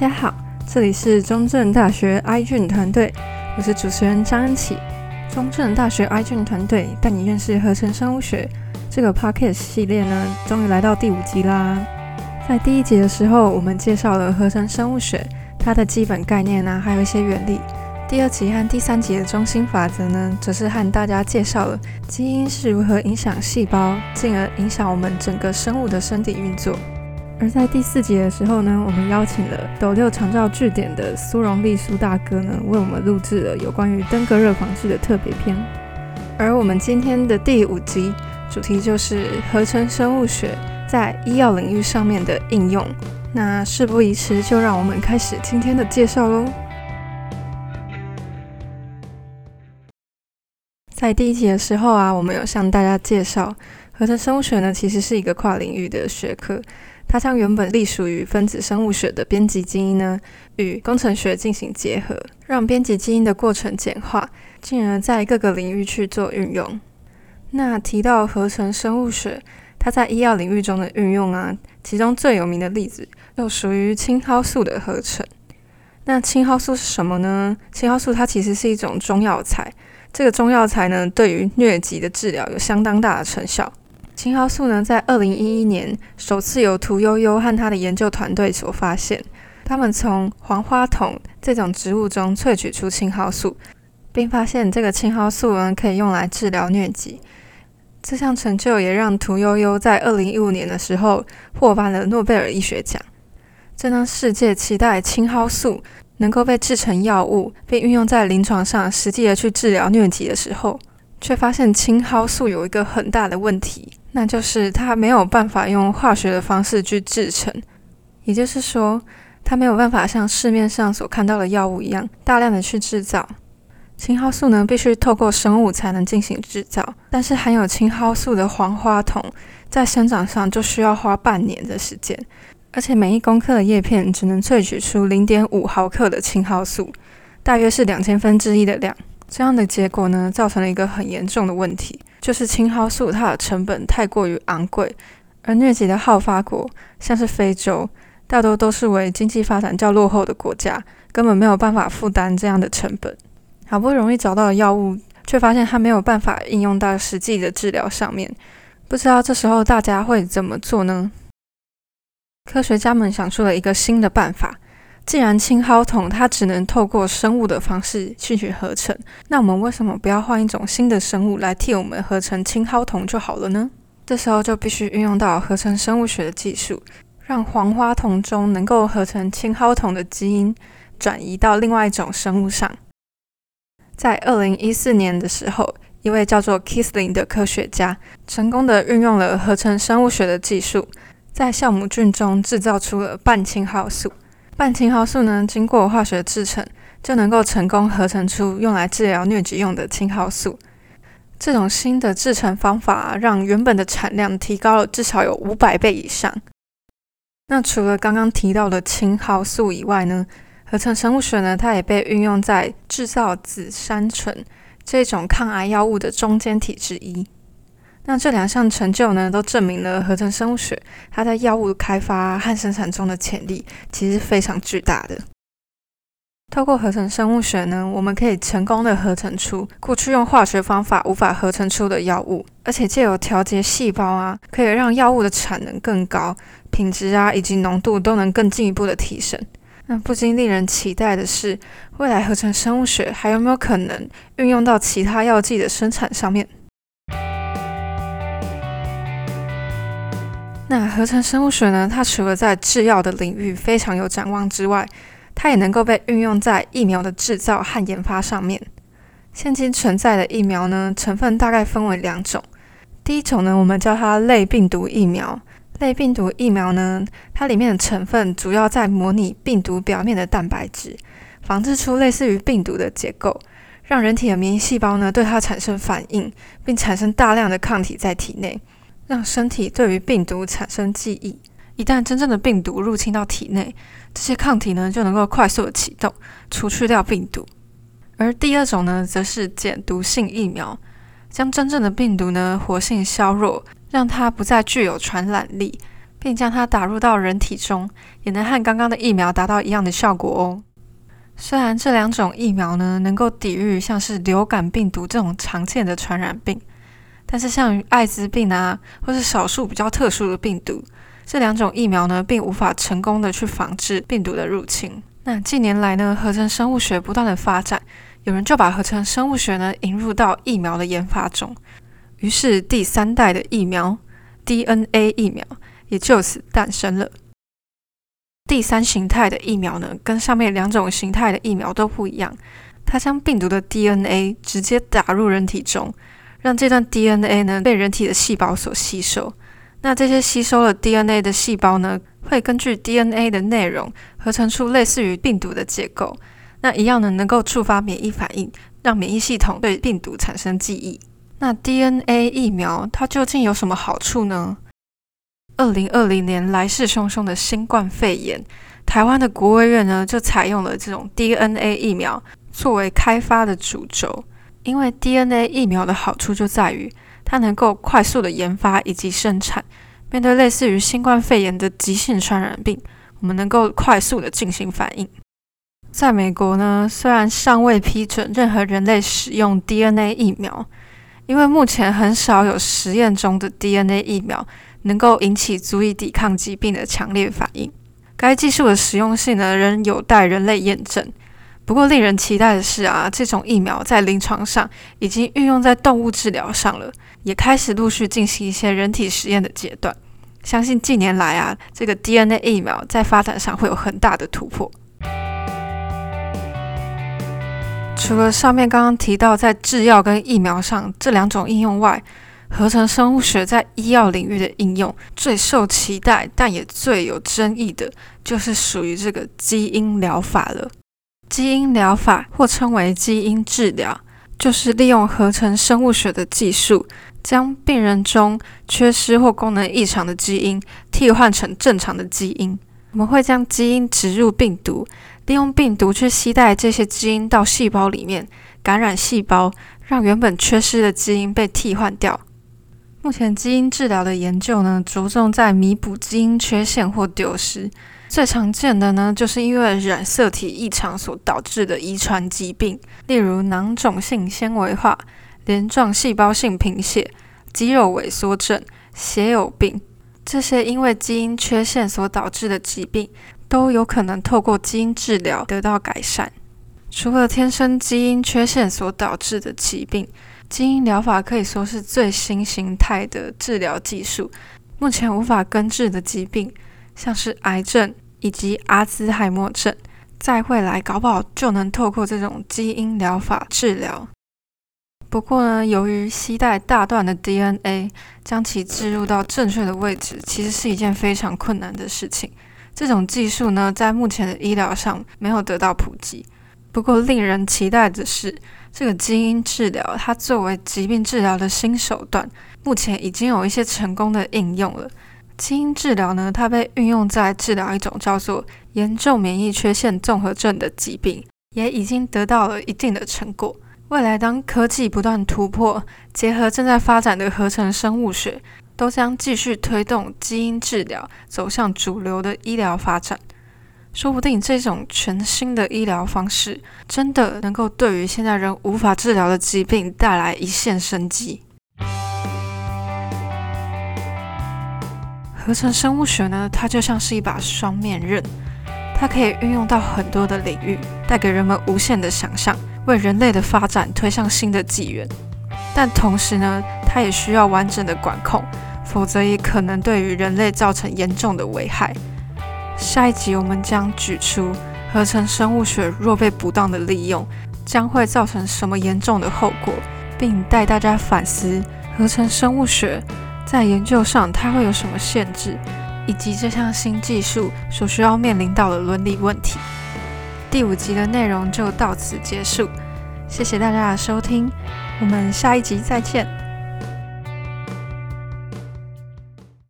大家好，这里是中正大学 iGEN 团队，我是主持人张恩琪。中正大学 iGEN 团队带你认识合成生物学这个 podcast 系列呢，终于来到第五集啦。在第一集的时候，我们介绍了合成生物学它的基本概念啊，还有一些原理。第二集和第三集的中心法则呢，则是和大家介绍了基因是如何影响细胞，进而影响我们整个生物的身体运作。而在第四集的时候呢，我们邀请了斗六长照据点的苏荣利苏大哥呢，为我们录制了有关于登革热防治的特别篇。而我们今天的第五集主题就是合成生物学在医药领域上面的应用。那事不宜迟，就让我们开始今天的介绍喽。在第一集的时候啊，我们有向大家介绍合成生物学呢，其实是一个跨领域的学科。它将原本隶属于分子生物学的编辑基因呢，与工程学进行结合，让编辑基因的过程简化，进而在各个领域去做运用。那提到合成生物学，它在医药领域中的运用啊，其中最有名的例子就属于青蒿素的合成。那青蒿素是什么呢？青蒿素它其实是一种中药材，这个中药材呢，对于疟疾的治疗有相当大的成效。青蒿素呢，在二零一一年首次由屠呦呦和他的研究团队所发现。他们从黄花筒这种植物中萃取出青蒿素，并发现这个青蒿素呢可以用来治疗疟疾。这项成就也让屠呦呦在二零一五年的时候获颁了诺贝尔医学奖。正当世界期待青蒿素能够被制成药物，并运用在临床上实际的去治疗疟疾的时候，却发现青蒿素有一个很大的问题。那就是它没有办法用化学的方式去制成，也就是说，它没有办法像市面上所看到的药物一样大量的去制造。青蒿素呢，必须透过生物才能进行制造，但是含有青蒿素的黄花酮在生长上就需要花半年的时间，而且每一公克的叶片只能萃取出零点五毫克的青蒿素，大约是两千分之一的量。这样的结果呢，造成了一个很严重的问题。就是青蒿素，它的成本太过于昂贵，而疟疾的好发国，像是非洲，大多都是为经济发展较落后的国家，根本没有办法负担这样的成本。好不容易找到了药物，却发现它没有办法应用到实际的治疗上面。不知道这时候大家会怎么做呢？科学家们想出了一个新的办法。既然青蒿酮它只能透过生物的方式去去合成，那我们为什么不要换一种新的生物来替我们合成青蒿酮就好了呢？这时候就必须运用到合成生物学的技术，让黄花酮中能够合成青蒿酮的基因转移到另外一种生物上。在二零一四年的时候，一位叫做 Kissling 的科学家成功的运用了合成生物学的技术，在酵母菌中制造出了半青蒿素。半青蒿素呢，经过化学制程，就能够成功合成出用来治疗疟疾用的青蒿素。这种新的制成方法，让原本的产量提高了至少有五百倍以上。那除了刚刚提到的青蒿素以外呢，合成生物学呢，它也被运用在制造紫杉醇这种抗癌药物的中间体之一。那这两项成就呢，都证明了合成生物学它在药物开发和生产中的潜力其实非常巨大的。透过合成生物学呢，我们可以成功的合成出过去用化学方法无法合成出的药物，而且借由调节细胞啊，可以让药物的产能更高，品质啊以及浓度都能更进一步的提升。那不禁令人期待的是，未来合成生物学还有没有可能运用到其他药剂的生产上面？那合成生物学呢，它除了在制药的领域非常有展望之外，它也能够被运用在疫苗的制造和研发上面。现今存在的疫苗呢，成分大概分为两种。第一种呢，我们叫它类病毒疫苗。类病毒疫苗呢，它里面的成分主要在模拟病毒表面的蛋白质，仿制出类似于病毒的结构，让人体的免疫细胞呢对它产生反应，并产生大量的抗体在体内。让身体对于病毒产生记忆，一旦真正的病毒入侵到体内，这些抗体呢就能够快速的启动，除去掉病毒。而第二种呢，则是减毒性疫苗，将真正的病毒呢活性削弱，让它不再具有传染力，并将它打入到人体中，也能和刚刚的疫苗达到一样的效果哦。虽然这两种疫苗呢，能够抵御像是流感病毒这种常见的传染病，但是像艾滋病啊，或是少数比较特殊的病毒，这两种疫苗呢，并无法成功的去防治病毒的入侵。那近年来呢，合成生物学不断的发展，有人就把合成生物学呢引入到疫苗的研发中，于是第三代的疫苗 DNA 疫苗也就此诞生了。第三形态的疫苗呢，跟上面两种形态的疫苗都不一样。它将病毒的 DNA 直接打入人体中，让这段 DNA 呢被人体的细胞所吸收。那这些吸收了 DNA 的细胞呢，会根据 DNA 的内容合成出类似于病毒的结构。那一样呢，能够触发免疫反应，让免疫系统对病毒产生记忆。那 DNA 疫苗它究竟有什么好处呢？二零二零年来势汹汹的新冠肺炎，台湾的国卫院呢就采用了这种 DNA 疫苗作为开发的主轴。因为 DNA 疫苗的好处就在于它能够快速的研发以及生产，面对类似于新冠肺炎的急性传染病，我们能够快速的进行反应。在美国呢，虽然尚未批准任何人类使用 DNA 疫苗，因为目前很少有实验中的 DNA 疫苗。能够引起足以抵抗疾病的强烈反应。该技术的实用性呢，仍有待人类验证。不过，令人期待的是啊，这种疫苗在临床上已经运用在动物治疗上了，也开始陆续进行一些人体实验的阶段。相信近年来啊，这个 DNA 疫苗在发展上会有很大的突破。除了上面刚刚提到在制药跟疫苗上这两种应用外，合成生物学在医药领域的应用最受期待，但也最有争议的，就是属于这个基因疗法了。基因疗法或称为基因治疗，就是利用合成生物学的技术，将病人中缺失或功能异常的基因替换成正常的基因。我们会将基因植入病毒，利用病毒去携带这些基因到细胞里面，感染细胞，让原本缺失的基因被替换掉。目前基因治疗的研究呢，着重在弥补基因缺陷或丢失。最常见的呢，就是因为染色体异常所导致的遗传疾病，例如囊肿性纤维化、鳞状细胞性贫血、肌肉萎缩症、血友病。这些因为基因缺陷所导致的疾病，都有可能透过基因治疗得到改善。除了天生基因缺陷所导致的疾病，基因疗法可以说是最新形态的治疗技术。目前无法根治的疾病，像是癌症以及阿兹海默症，在未来搞不好就能透过这种基因疗法治疗。不过呢，由于携带大段的 DNA，将其置入到正确的位置，其实是一件非常困难的事情。这种技术呢，在目前的医疗上没有得到普及。不过，令人期待的是，这个基因治疗，它作为疾病治疗的新手段，目前已经有一些成功的应用了。基因治疗呢，它被运用在治疗一种叫做严重免疫缺陷综合症的疾病，也已经得到了一定的成果。未来，当科技不断突破，结合正在发展的合成生物学，都将继续推动基因治疗走向主流的医疗发展。说不定这种全新的医疗方式，真的能够对于现在人无法治疗的疾病带来一线生机。合成生物学呢，它就像是一把双面刃，它可以运用到很多的领域，带给人们无限的想象，为人类的发展推向新的纪元。但同时呢，它也需要完整的管控，否则也可能对于人类造成严重的危害。下一集我们将举出合成生物学若被不当的利用，将会造成什么严重的后果，并带大家反思合成生物学在研究上它会有什么限制，以及这项新技术所需要面临到的伦理问题。第五集的内容就到此结束，谢谢大家的收听，我们下一集再见。